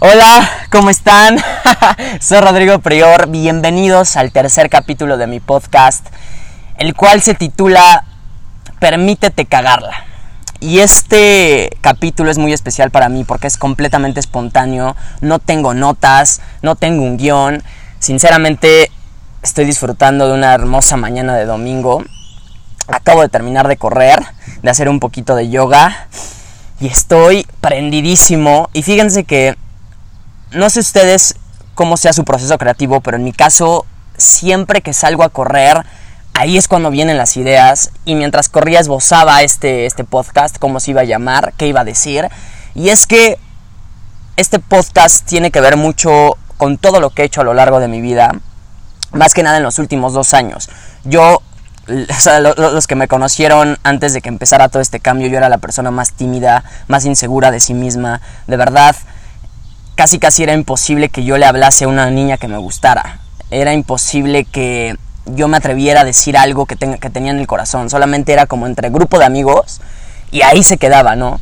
Hola, ¿cómo están? Soy Rodrigo Prior, bienvenidos al tercer capítulo de mi podcast, el cual se titula Permítete cagarla. Y este capítulo es muy especial para mí porque es completamente espontáneo, no tengo notas, no tengo un guion, sinceramente estoy disfrutando de una hermosa mañana de domingo, acabo de terminar de correr, de hacer un poquito de yoga y estoy prendidísimo y fíjense que no sé ustedes cómo sea su proceso creativo, pero en mi caso, siempre que salgo a correr, ahí es cuando vienen las ideas. Y mientras corría esbozaba este, este podcast, cómo se iba a llamar, qué iba a decir. Y es que este podcast tiene que ver mucho con todo lo que he hecho a lo largo de mi vida, más que nada en los últimos dos años. Yo, o sea, los que me conocieron antes de que empezara todo este cambio, yo era la persona más tímida, más insegura de sí misma, de verdad casi casi era imposible que yo le hablase a una niña que me gustara. Era imposible que yo me atreviera a decir algo que, que tenía en el corazón. Solamente era como entre grupo de amigos y ahí se quedaba, ¿no?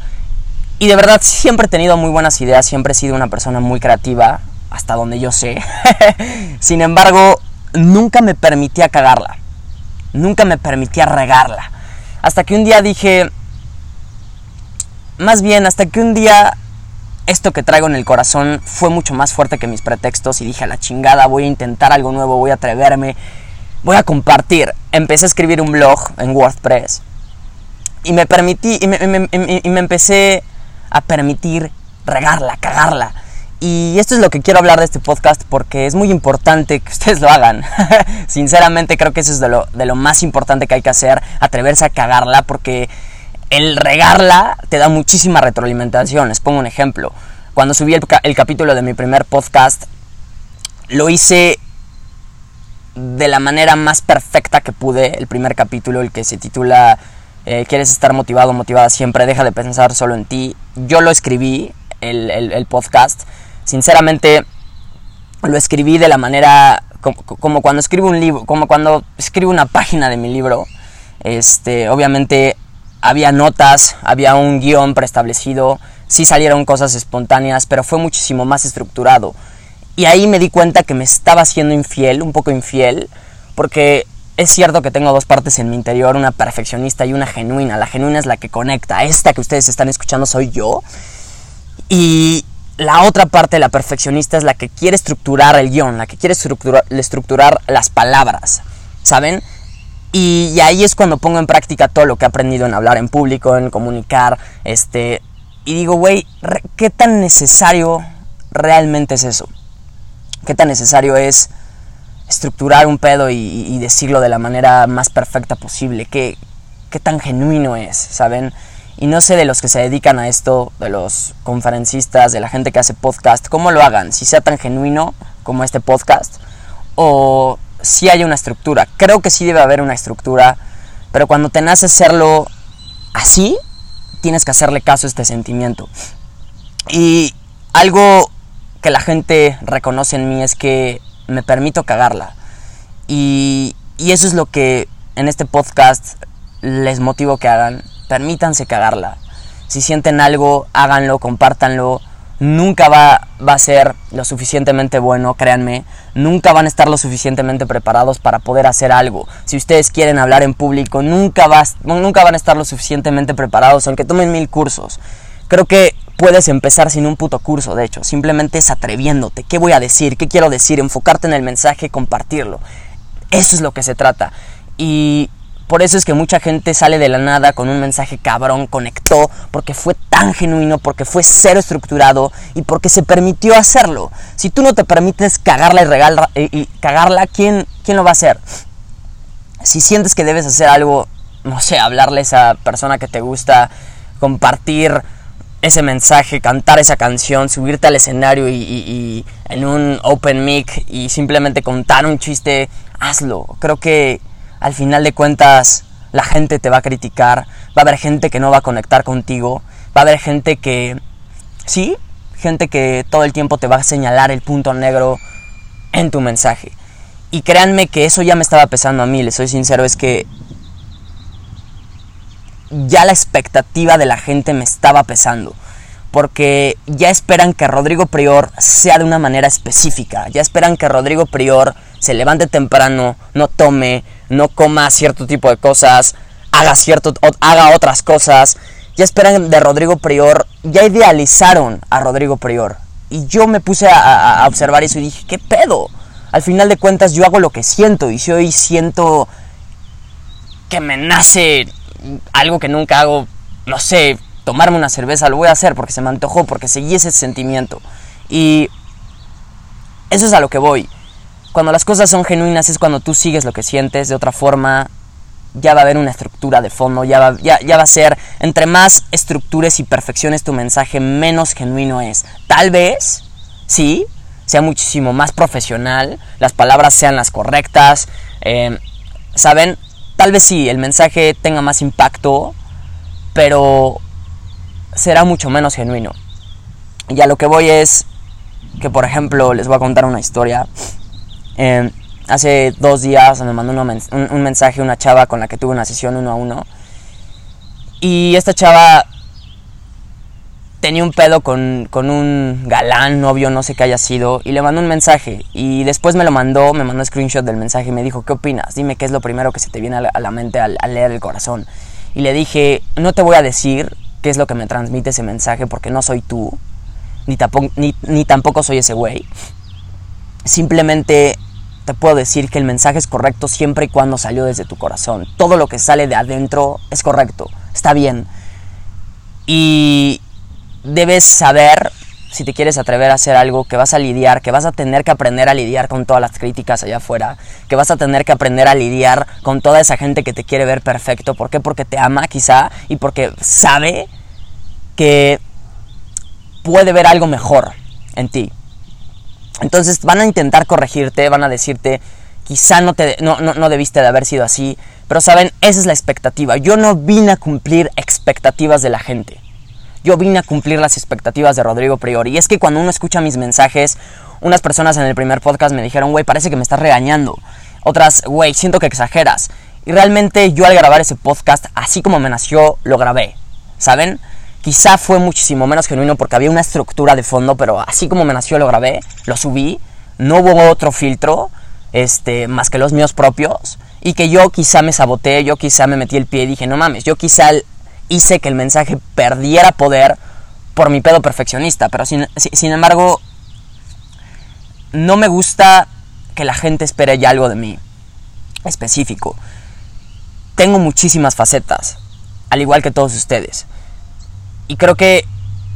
Y de verdad siempre he tenido muy buenas ideas, siempre he sido una persona muy creativa, hasta donde yo sé. Sin embargo, nunca me permitía cagarla. Nunca me permitía regarla. Hasta que un día dije, más bien, hasta que un día esto que traigo en el corazón fue mucho más fuerte que mis pretextos y dije a la chingada, voy a intentar algo nuevo, voy a atreverme, voy a compartir. Empecé a escribir un blog en WordPress y me permití, y me, y me empecé a permitir regarla, cagarla. Y esto es lo que quiero hablar de este podcast porque es muy importante que ustedes lo hagan. Sinceramente creo que eso es de lo, de lo más importante que hay que hacer, atreverse a cagarla porque el regarla te da muchísima retroalimentación. Les pongo un ejemplo. Cuando subí el, capítulo de mi primer podcast, lo hice de la manera más perfecta que pude. El primer capítulo, el que se titula eh, ¿Quieres estar motivado, motivada siempre? Deja de pensar solo en ti. Yo lo escribí, el, podcast. Sinceramente, lo escribí de la manera como, como, cuando escribo un libro, como cuando escribo una página de mi libro. Este, obviamente había notas, había un guion preestablecido, sí salieron cosas espontáneas, pero fue muchísimo más estructurado. Y ahí me di cuenta que me estaba siendo infiel, un poco infiel, porque es cierto que tengo dos partes en mi interior, una perfeccionista y una genuina. La genuina es la que conecta, esta que ustedes están escuchando soy yo. Y la otra parte, la perfeccionista, es la que quiere estructurar el guion, la que quiere estructurar, estructurar las palabras, ¿saben? Y, ahí es cuando pongo en práctica todo lo que he aprendido en hablar en público, en comunicar, este, y digo, güey, ¿qué tan necesario realmente es eso? ¿Qué tan necesario es estructurar un pedo y, decirlo de la manera más perfecta posible? ¿Qué, ¿Qué tan genuino es? ¿Saben? Y no sé de los que se dedican a esto, de los conferencistas, de la gente que hace podcast, cómo lo hagan, si sea tan genuino como este podcast, o si hay una estructura. Creo que sí debe haber una estructura, pero cuando te nace hacerlo así, tienes que hacerle caso a este sentimiento. Y algo que la gente reconoce en mí es que me permito cagarla. Y, y eso es lo que en este podcast les motivo que hagan. Permítanse cagarla. Si sienten algo, háganlo, compártanlo nunca va, va, a ser lo suficientemente bueno, créanme, nunca van a estar lo suficientemente preparados para poder hacer algo. Si ustedes quieren hablar en público, nunca, nunca van a estar lo suficientemente preparados, aunque tomen mil cursos. Creo que puedes empezar sin un puto curso, de hecho, simplemente es atreviéndote. ¿Qué voy a decir? ¿Qué quiero decir? Enfocarte en el mensaje, compartirlo. Eso es lo que se trata. Y por eso es que mucha gente sale de la nada con un mensaje cabrón, conectó, porque fue tan genuino, porque fue cero estructurado y porque se permitió hacerlo. Si tú no te permites cagarla y, regalar, y, cagarla, ¿quién, ¿quién lo va a hacer? Si sientes que debes hacer algo, no sé, hablarle a esa persona que te gusta, compartir ese mensaje, cantar esa canción, subirte al escenario y, y en un open mic y simplemente contar un chiste, hazlo. Creo que al final de cuentas la gente te va a criticar, va a haber gente que no va a conectar contigo, va a haber gente que, sí, gente que todo el tiempo te va a señalar el punto negro en tu mensaje. Y créanme que eso ya me estaba pesando a mí, les soy sincero, es que ya la expectativa de la gente me estaba pesando. porque ya esperan que Rodrigo Prior sea de una manera específica, ya esperan que Rodrigo Prior se levante temprano, no tome, no coma cierto tipo de cosas, haga, cierto, haga otras cosas, ya esperan de Rodrigo Prior, ya idealizaron a Rodrigo Prior. Y yo me puse a, a observar eso y dije, ¿qué pedo? Al final de cuentas yo hago lo que siento y si hoy siento que me nace algo que nunca hago, no sé, tomarme una cerveza, lo voy a hacer porque se me antojó, porque seguí ese sentimiento. Y eso es a lo que voy. Cuando las cosas son genuinas es cuando tú sigues lo que sientes, de otra forma ya va a haber una estructura de fondo, ya va, ya, va a ser, entre más estructures y perfecciones tu mensaje, menos genuino es. Tal vez, sí, sea muchísimo más profesional, las palabras sean las correctas, eh, ¿saben? Tal vez sí, el mensaje tenga más impacto, pero será mucho menos genuino. Y a lo que voy es que, por ejemplo, les voy a contar una historia. Eh, hace dos días me mandó un, mensaje una chava con la que tuve una sesión uno a uno. Y esta chava tenía un pedo con, con, un galán, novio, no sé qué haya sido, y le mandó un mensaje. Y después me lo mandó, me mandó un screenshot del mensaje y me dijo, ¿qué opinas? Dime qué es lo primero que se te viene a la, mente al, leer el corazón. Y le dije, no te voy a decir qué es lo que me transmite ese mensaje porque no soy tú, ni tampoco, ni, ni tampoco soy ese güey. Simplemente te puedo decir que el mensaje es correcto siempre y cuando salió desde tu corazón. Todo lo que sale de adentro es correcto, está bien. Y, debes saber, si te quieres atrever a hacer algo, que vas a lidiar, que vas a tener que aprender a lidiar con todas las críticas allá afuera, que vas a tener que aprender a lidiar con toda esa gente que te quiere ver perfecto. ¿Por qué? Porque te ama quizá y porque sabe que puede ver algo mejor en ti. Entonces van a intentar corregirte, van a decirte, quizá no, te, no, no, no, debiste de haber sido así, pero saben, esa es la expectativa. Yo no vine a cumplir expectativas de la gente yo vine a cumplir las expectativas de Rodrigo Priori. Y es que cuando uno escucha mis mensajes, unas personas en el primer podcast me dijeron, güey, parece que me estás regañando. Otras, güey, siento que exageras. Y realmente yo al grabar ese podcast, así como me nació, lo grabé. ¿Saben? Quizá fue muchísimo menos genuino porque había una estructura de fondo, pero así como me nació, lo grabé, lo subí. No hubo otro filtro, este, más que los míos propios. Y que yo quizá me saboteé, yo quizá me metí el pie y dije, no mames, yo quizá hice que el mensaje perdiera poder por mi pedo perfeccionista. Pero sin, sin embargo, no me gusta que la gente espere ya algo de mí específico. Tengo muchísimas facetas, al igual que todos ustedes. Y creo que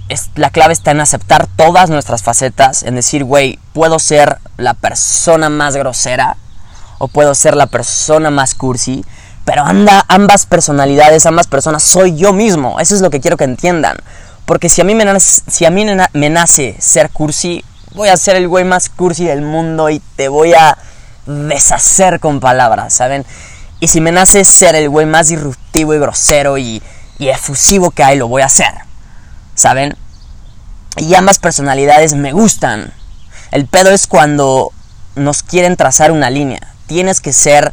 es, la clave está en aceptar todas nuestras facetas, en decir, güey, puedo ser la persona más grosera o puedo ser la persona más cursi, pero anda, ambas personalidades, ambas personas, soy yo mismo. Eso es lo que quiero que entiendan. Porque si a mí me nace, si a mí me nace ser cursi, voy a ser el güey más cursi del mundo y te voy a deshacer con palabras, ¿saben? Y si me nace ser el güey más disruptivo y grosero y, y efusivo que hay, lo voy a hacer, ¿saben? Y ambas personalidades me gustan. El pedo es cuando nos quieren trazar una línea. Tienes que ser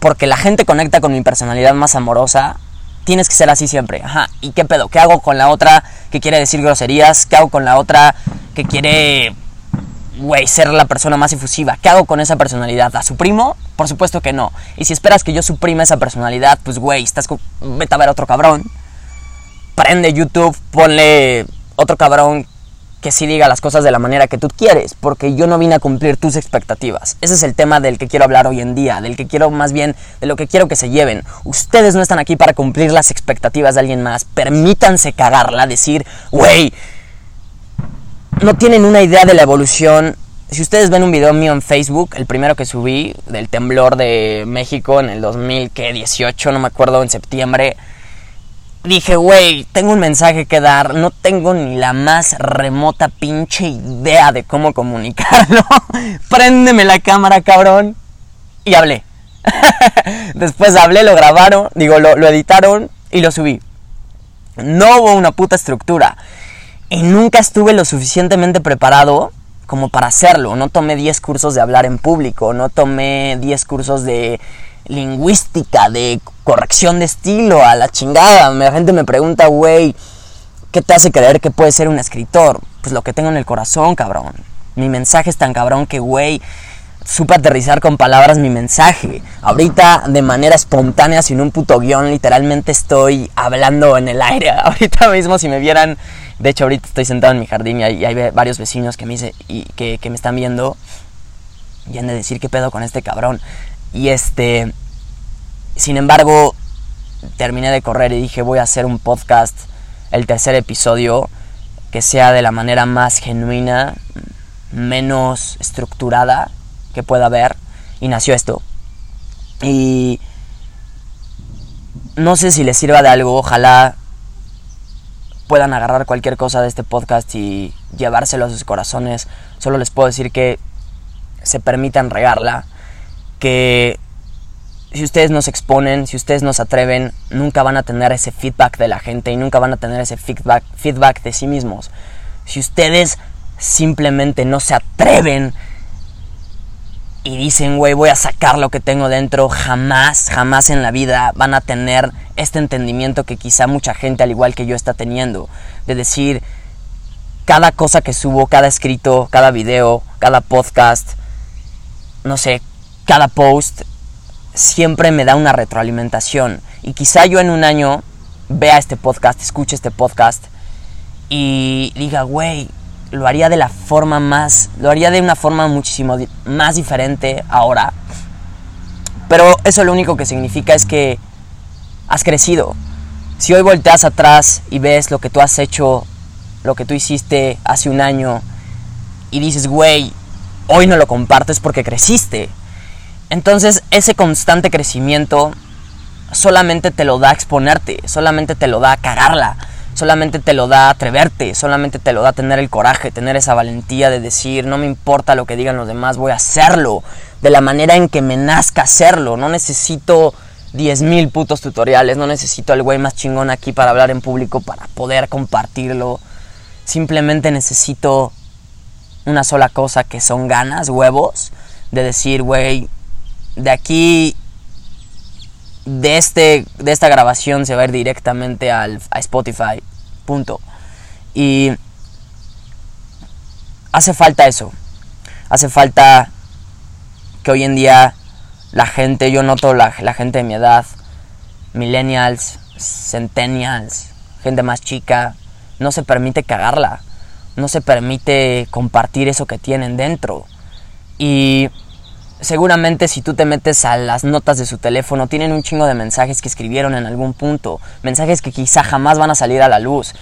porque la gente conecta con mi personalidad más amorosa, tienes que ser así siempre. Ajá, ¿y qué pedo? ¿Qué hago con la otra que quiere decir groserías? ¿Qué hago con la otra que quiere, güey, ser la persona más efusiva? ¿Qué hago con esa personalidad? ¿La suprimo? Por supuesto que no. Y si esperas que yo suprima esa personalidad, pues, güey, estás vete a ver otro cabrón. Prende YouTube, ponle otro cabrón que sí diga las cosas de la manera que tú quieres, porque yo no vine a cumplir tus expectativas. Ese es el tema del que quiero hablar hoy en día, del que quiero más bien, de lo que quiero que se lleven. Ustedes no están aquí para cumplir las expectativas de alguien más. Permítanse cagarla, decir, wey, no tienen una idea de la evolución. Si ustedes ven un video mío en Facebook, el primero que subí, del temblor de México en el 2018, no me acuerdo, en septiembre, dije, güey, tengo un mensaje que dar, no tengo ni la más remota pinche idea de cómo comunicarlo. Préndeme la cámara, cabrón. Y hablé. Después hablé, lo grabaron, digo, lo, lo editaron y lo subí. No hubo una puta estructura. Y nunca estuve lo suficientemente preparado como para hacerlo. No tomé 10 cursos de hablar en público, no tomé 10 cursos de lingüística, de corrección de estilo, a la chingada. La gente me pregunta, güey, ¿Qué te hace creer que puedes ser un escritor? Pues lo que tengo en el corazón, cabrón. Mi mensaje es tan cabrón que, güey, supe aterrizar con palabras mi mensaje. Ahorita, de manera espontánea, sin un puto guion, literalmente estoy hablando en el aire. Ahorita mismo, si me vieran, de hecho, ahorita estoy sentado en mi jardín y hay, varios vecinos que me, y que, que me están viendo y han de decir qué pedo con este cabrón. Y este, sin embargo, terminé de correr y dije, voy a hacer un podcast, el tercer episodio, que sea de la manera más genuina, menos estructurada que pueda haber. Y nació esto. Y no sé si les sirva de algo, ojalá puedan agarrar cualquier cosa de este podcast y llevárselo a sus corazones. Solo les puedo decir que se permitan regarla, que si ustedes nos exponen, si ustedes nos atreven, nunca van a tener ese feedback de la gente y nunca van a tener ese feedback, feedback de sí mismos. Si ustedes simplemente no se atreven y dicen, güey, voy a sacar lo que tengo dentro, jamás, jamás en la vida van a tener este entendimiento que quizá mucha gente, al igual que yo, está teniendo. De decir, cada cosa que subo, cada escrito, cada video, cada podcast, no sé, cada post, siempre me da una retroalimentación. Y quizá yo en un año vea este podcast, escuche este podcast y diga, güey, lo haría de la forma más, lo haría de una forma muchísimo más diferente ahora. Pero eso lo único que significa es que has crecido. Si hoy volteas atrás y ves lo que tú has hecho, lo que tú hiciste hace un año, y dices, güey, hoy no lo compartes porque creciste. Entonces ese constante crecimiento solamente te lo da exponerte, solamente te lo da cagarla solamente te lo da atreverte, solamente te lo da tener el coraje, tener esa valentía de decir, no me importa lo que digan los demás, voy a hacerlo, de la manera en que me nazca hacerlo, no necesito 10.000 putos tutoriales, no necesito al güey más chingón aquí para hablar en público, para poder compartirlo, simplemente necesito una sola cosa que son ganas, huevos, de decir, güey, de aquí de, este, de esta grabación se va a ir directamente al, a Spotify. Punto. Y hace falta eso. Hace falta que hoy en día la gente, yo noto la, la gente de mi edad, millennials, centennials, gente más chica, no se permite cagarla. No se permite compartir eso que tienen dentro. Y seguramente si tú te metes a las notas de su teléfono, tienen un chingo de mensajes que escribieron en algún punto, mensajes que quizá jamás van a salir a la luz.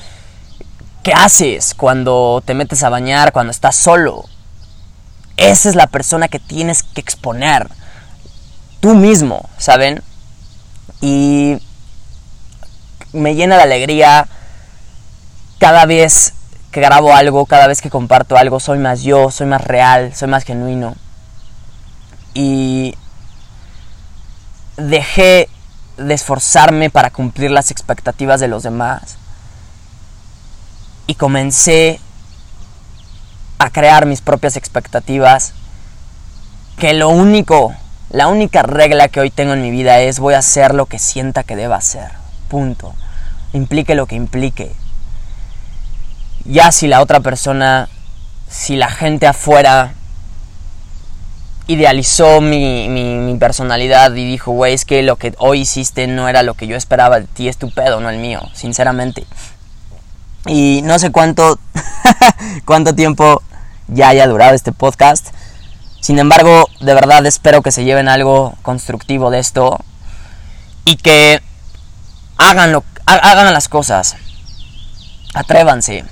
¿Qué haces cuando te metes a bañar, cuando estás solo? Esa es la persona que tienes que exponer. Tú mismo, ¿saben? Y me llena de alegría cada vez que grabo algo, cada vez que comparto algo, soy más yo, soy más real, soy más genuino y dejé de esforzarme para cumplir las expectativas de los demás y comencé a crear mis propias expectativas que lo único, la única regla que hoy tengo en mi vida es voy a hacer lo que sienta que deba hacer, punto, implique lo que implique. Ya si la otra persona, si la gente afuera idealizó mi, mi, personalidad y dijo, güey, es que lo que hoy hiciste no era lo que yo esperaba de ti, es tu pedo, no el mío, sinceramente. Y no sé cuánto, cuánto tiempo ya haya durado este podcast. Sin embargo, de verdad espero que se lleven algo constructivo de esto y que hagan, lo, hagan las cosas. Atrévanse.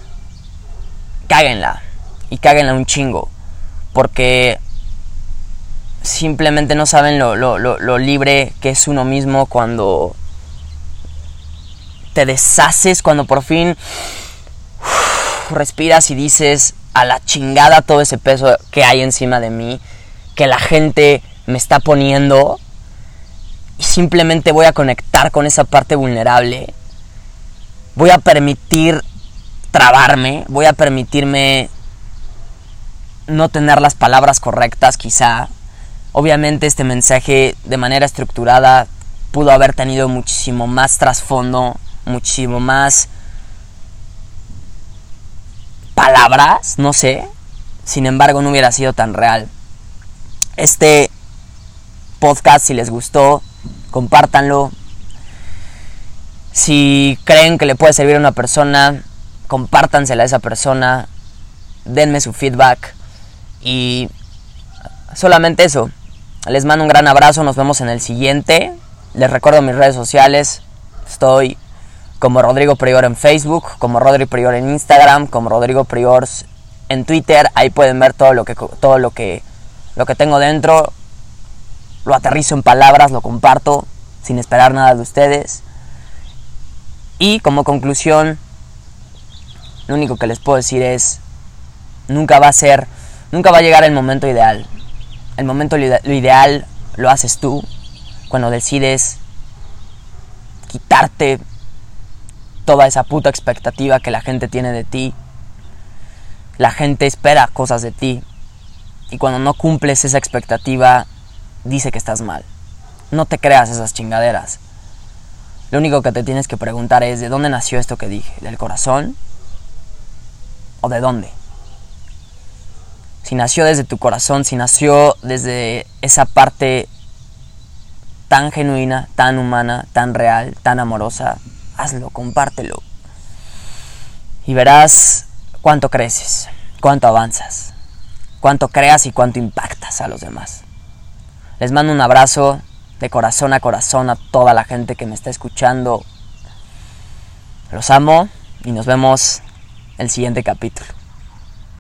Cáguenla. Y cáguenla un chingo. Porque simplemente no saben lo, libre que es uno mismo cuando te deshaces, cuando por fin respiras y dices a la chingada todo ese peso que hay encima de mí, que la gente me está poniendo y simplemente voy a conectar con esa parte vulnerable. Voy a permitir trabarme, voy a permitirme no tener las palabras correctas quizá, Obviamente este mensaje de manera estructurada pudo haber tenido muchísimo más trasfondo, muchísimo más palabras, no sé. Sin embargo, no hubiera sido tan real. Este podcast, si les gustó, compártanlo. Si creen que le puede servir a una persona, compártansela a esa persona. Denme su feedback. Y solamente eso. Les mando un gran abrazo. Nos vemos en el siguiente. Les recuerdo mis redes sociales. Estoy como Rodrigo Prior en Facebook, como Rodrigo Prior en Instagram, como Rodrigo Prior en Twitter. Ahí pueden ver todo lo que todo lo que lo que tengo dentro. Lo aterrizo en palabras, lo comparto sin esperar nada de ustedes. Y como conclusión, lo único que les puedo decir es nunca va a ser, nunca va a llegar el momento ideal. El momento lo ideal lo haces tú cuando decides quitarte toda esa puta expectativa que la gente tiene de ti. La gente espera cosas de ti. Y cuando no cumples esa expectativa, dice que estás mal. No te creas esas chingaderas. Lo único que te tienes que preguntar es, ¿de dónde nació esto que dije? ¿Del corazón? ¿O de dónde? Si nació desde tu corazón, si nació desde esa parte tan genuina, tan humana, tan real, tan amorosa, hazlo, compártelo. Y verás cuánto creces, cuánto avanzas, cuánto creas y cuánto impactas a los demás. Les mando un abrazo de corazón a corazón a toda la gente que me está escuchando. Los amo y nos vemos el siguiente capítulo.